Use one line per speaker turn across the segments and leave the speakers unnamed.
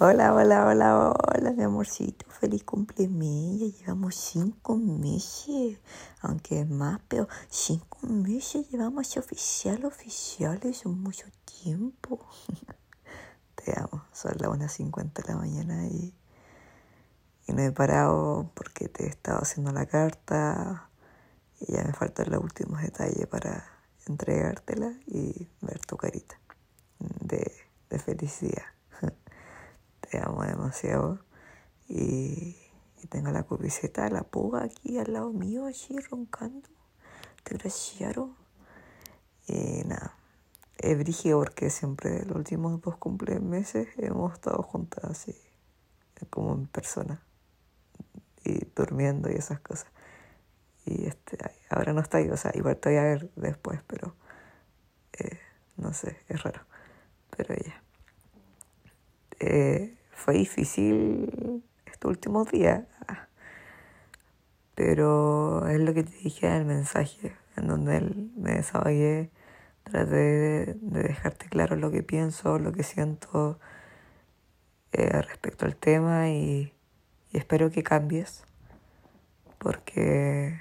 Hola, hola, hola, hola, mi amorcito. Feliz cumpleaños. Llevamos cinco meses. Aunque es más, pero cinco meses llevamos oficial, oficial. Es mucho tiempo. Te amo. Son las 1.50 de la mañana y, y no he parado porque te he estado haciendo la carta y ya me faltan los últimos detalles para entregártela y ver tu carita de, de felicidad amo demasiado. Y, tengo la cubiseta, la puga aquí al lado mío, allí roncando. Te graciaron. Y nada, es brígido porque siempre los últimos dos cumplemeses hemos estado juntas así, como en persona. Y durmiendo y esas cosas. Y este, ahora no está ahí, o sea, igual te voy a ver después, pero eh, no sé, es raro. Pero ya. Eh, fue difícil estos últimos días, pero es lo que te dije en el mensaje, en donde él me desahogué, traté de, dejarte claro lo que pienso, lo que siento eh, respecto al tema y, y espero que cambies, porque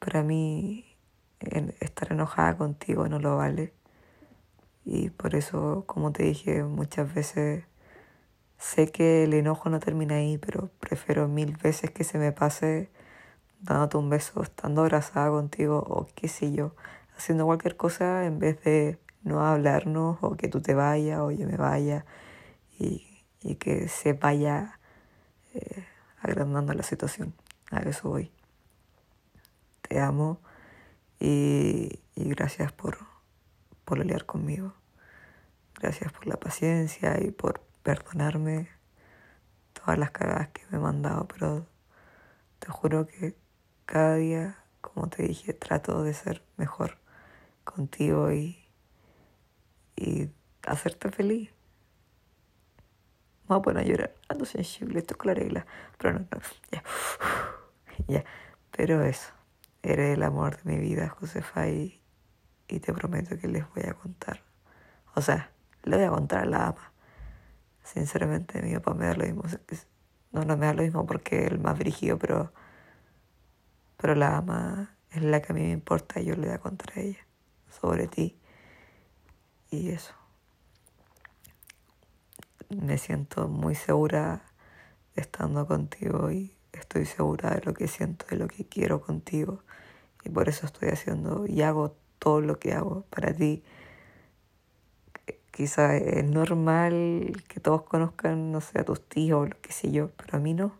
para mí estar enojada contigo no lo vale. Y por eso, como te dije muchas veces, sé que el enojo no termina ahí, pero prefiero mil veces que se me pase dándote un beso, estando abrazada contigo o qué sé yo, haciendo cualquier cosa en vez de no hablarnos o que tú te vayas o yo me vaya y, y que se vaya eh, agrandando la situación. A eso voy. Te amo y, y gracias por por liar conmigo. Gracias por la paciencia y por perdonarme todas las cagadas que me he mandado, pero te juro que cada día, como te dije, trato de ser mejor contigo y, y hacerte feliz. Vamos a poner a llorar, ando sensible, esto es con la regla, pero no, no, ya, ya, pero eso, eres el amor de mi vida, Josefa, y, y te prometo que les voy a contar. O sea, le voy a contar a la ama. Sinceramente, mi papá me da lo mismo. No, no me da lo mismo porque es el más brígido, pero, pero la ama es la que a mí me importa y yo le voy a contar a ella sobre ti. Y eso. Me siento muy segura estando contigo y estoy segura de lo que siento, de lo que quiero contigo. Y por eso estoy haciendo y hago todo lo que hago para ti. Quizá es normal que todos conozcan, no sé, a tus tíos o lo que sé yo, pero a mí no.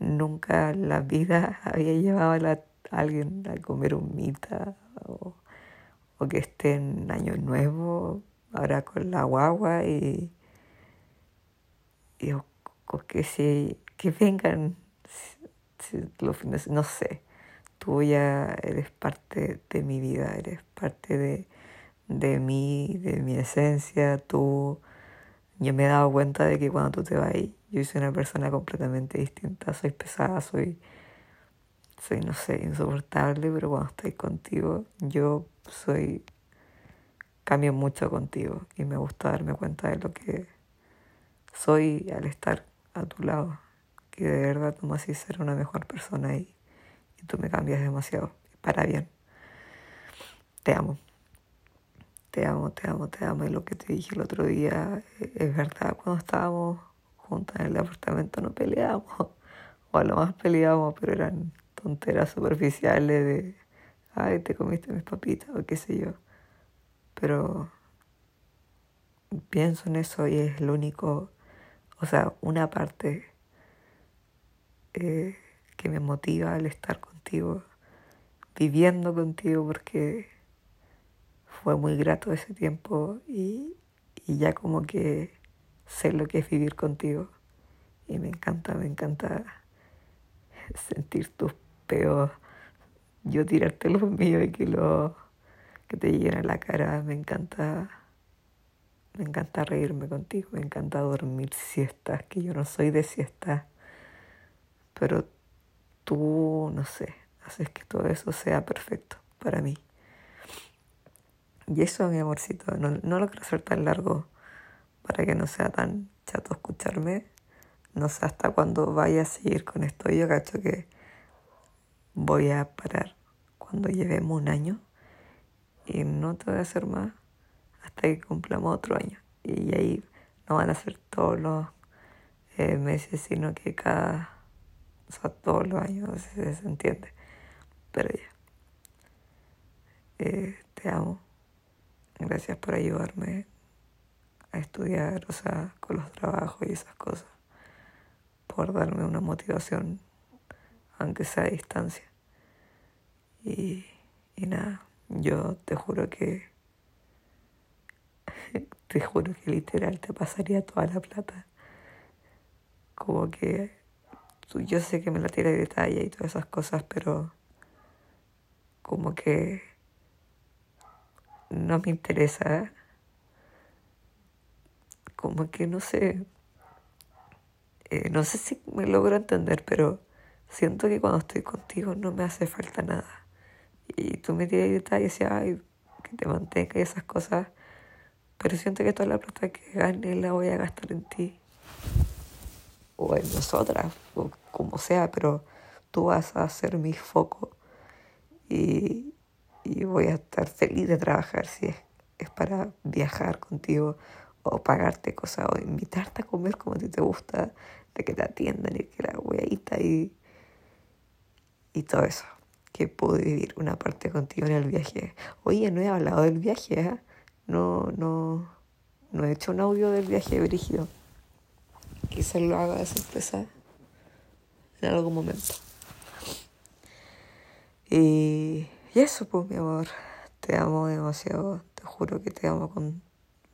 Nunca en la vida había llevado a, alguien a comer un mita o, que esté en Año Nuevo, ahora con la guagua y, y o, que, se, que vengan los fines, no sé tú ya eres parte de mi vida, eres parte de, de mí, de mi esencia, tú... Yo me he dado cuenta de que cuando tú te vas, yo soy una persona completamente distinta, soy pesada, soy, soy, no sé, insoportable, pero cuando estoy contigo, yo soy, cambio mucho contigo y me gusta darme cuenta de lo que soy al estar a tu lado, que de verdad tú me haces ser una mejor persona y y tú me cambias demasiado, para bien. Te amo. Te amo, te amo, te amo. Y lo que te dije el otro día es verdad, cuando estábamos juntas en el apartamento no peleábamos, o a lo más peleábamos, pero eran tonteras superficiales de, ay, te comiste mis papitas o qué sé yo. Pero pienso en eso y es lo único, o sea, una parte eh, que me motiva al estar contigo, viviendo contigo, porque fue muy grato ese tiempo y, ya como que sé lo que es vivir contigo. Y me encanta, me encanta sentir tus peos, yo tirarte los míos y que, lo, que te lleguen a la cara. Me encanta, me encanta reírme contigo, me encanta dormir siestas, que yo no soy de siestas, pero tú, no sé, haces que todo eso sea perfecto para mí. Y eso, mi amorcito, no, no lo quiero hacer tan largo. para que no sea tan chato escucharme. No sé hasta cuándo vaya a seguir con esto. Yo cacho que voy a parar cuando llevemos un año y no te voy a hacer más hasta que cumplamos otro año. Y ahí no van a ser todos los eh, meses, sino que cada, o sea, todos los años, no sé si se entiende. Pero ya. Eh, te amo. Gracias por ayudarme a estudiar, o sea, con los trabajos y esas cosas. Por darme una motivación, aunque sea a distancia. Y, y nada, yo te juro que, te juro que literal te pasaría toda la plata. Como que yo sé que me la tira de detalle y todas esas cosas, pero como que no me interesa. Como que no sé, eh, no sé si me logro entender, pero siento que cuando estoy contigo no me hace falta nada. Y tú me tiras detalles y ay, que te mantenga y esas cosas, pero siento que toda la plata que gane la voy a gastar en ti. O en nosotras, o como sea, pero tú vas a ser mi foco. Y, y voy a estar feliz de trabajar si es, es para viajar contigo o pagarte cosas o invitarte a comer como a ti te gusta, de que te atiendan y que la hueita y, y todo eso. Que pude vivir una parte contigo en el viaje. Oye, no he hablado del viaje, ¿eh? No, no, no he hecho un audio del viaje brígido. Quizás lo haga de sorpresa en algún momento. Y y eso, pues, mi amor, te amo demasiado, te juro que te amo con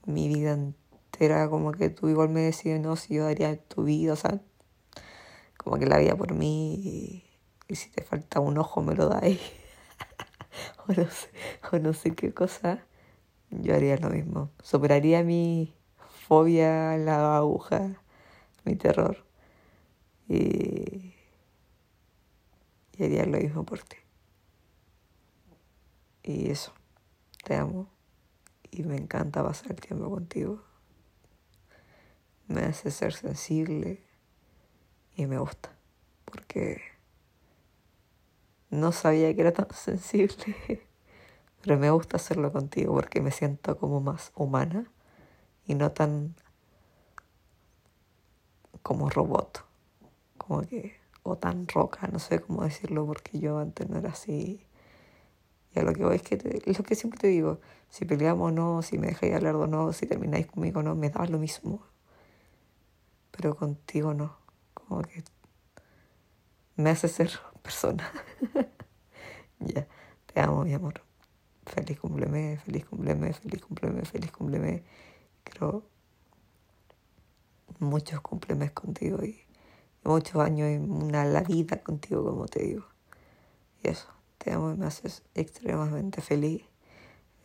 mi vida entera, como que tú igual me decides, no, si yo daría tu vida, o sea, como que la vida por mí, y, si te falta un ojo me lo dais, o, no sé, o no sé qué cosa, yo haría lo mismo, superaría mi fobia a la aguja, mi terror, y, y haría lo mismo por ti. Y eso, te amo y me encanta pasar el tiempo contigo. Me hace ser sensible y me gusta porque no sabía que era tan sensible, pero me gusta hacerlo contigo porque me siento como más humana y no tan como robot, como que, o tan roca, no sé cómo decirlo porque yo antes no era así y a lo que voy es que es lo que siempre te digo, si peleamos o no, si me dejáis hablar o no, si termináis conmigo o no, me da lo mismo. Pero contigo no, como que me hace ser persona. ya, te amo, mi amor. Feliz cumpleaños, feliz cumpleaños, feliz cumpleaños, feliz cumpleaños. Creo muchos cumpleaños contigo y muchos años en una la vida contigo, como te digo. Y eso. Te amo y me haces extremadamente feliz.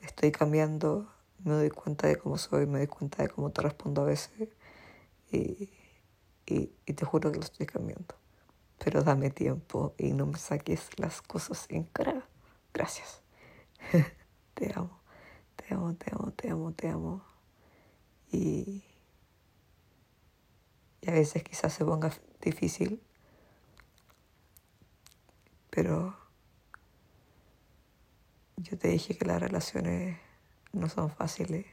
Estoy cambiando, me doy cuenta de cómo soy, me doy cuenta de cómo te respondo a veces y, y, y te juro que lo estoy cambiando. Pero dame tiempo y no me saques las cosas en cara. Gracias. te amo, te amo, te amo, te amo, te amo. Y, a veces quizás se ponga difícil, pero yo te dije que las relaciones no son fáciles,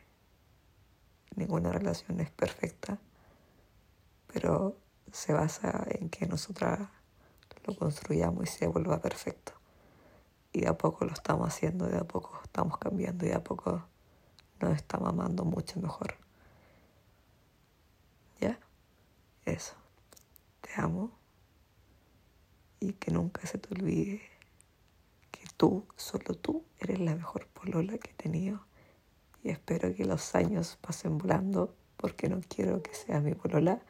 ninguna relación es perfecta, pero se basa en que nosotras lo construyamos y se vuelva perfecto. Y de a poco lo estamos haciendo, de a poco estamos cambiando y de a poco nos estamos amando mucho mejor. ¿Ya? Eso. Te amo. Y que nunca se te olvide tú, solo tú, eres la mejor polola que he tenido. Y espero que los años pasen volando porque no quiero que seas mi polola,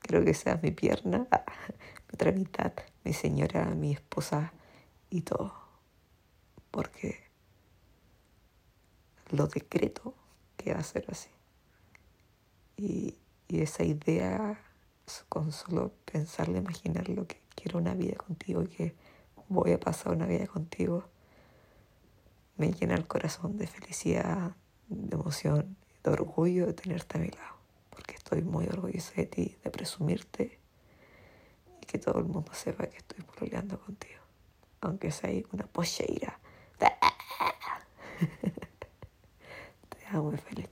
quiero que seas mi pierna, mi otra mitad, mi señora, mi esposa y todo. Porque lo decreto que va a ser así. Y, y esa idea, con solo pensarlo, imaginarlo, que quiero una vida contigo y que voy a pasar una vida contigo, me llena el corazón de felicidad, de emoción, de orgullo de tenerte a mi lado. estoy muy orgullosa de ti, de presumirte y que todo el mundo sepa que estoy pololeando contigo. Aunque sea una pocheira. Te amo y feliz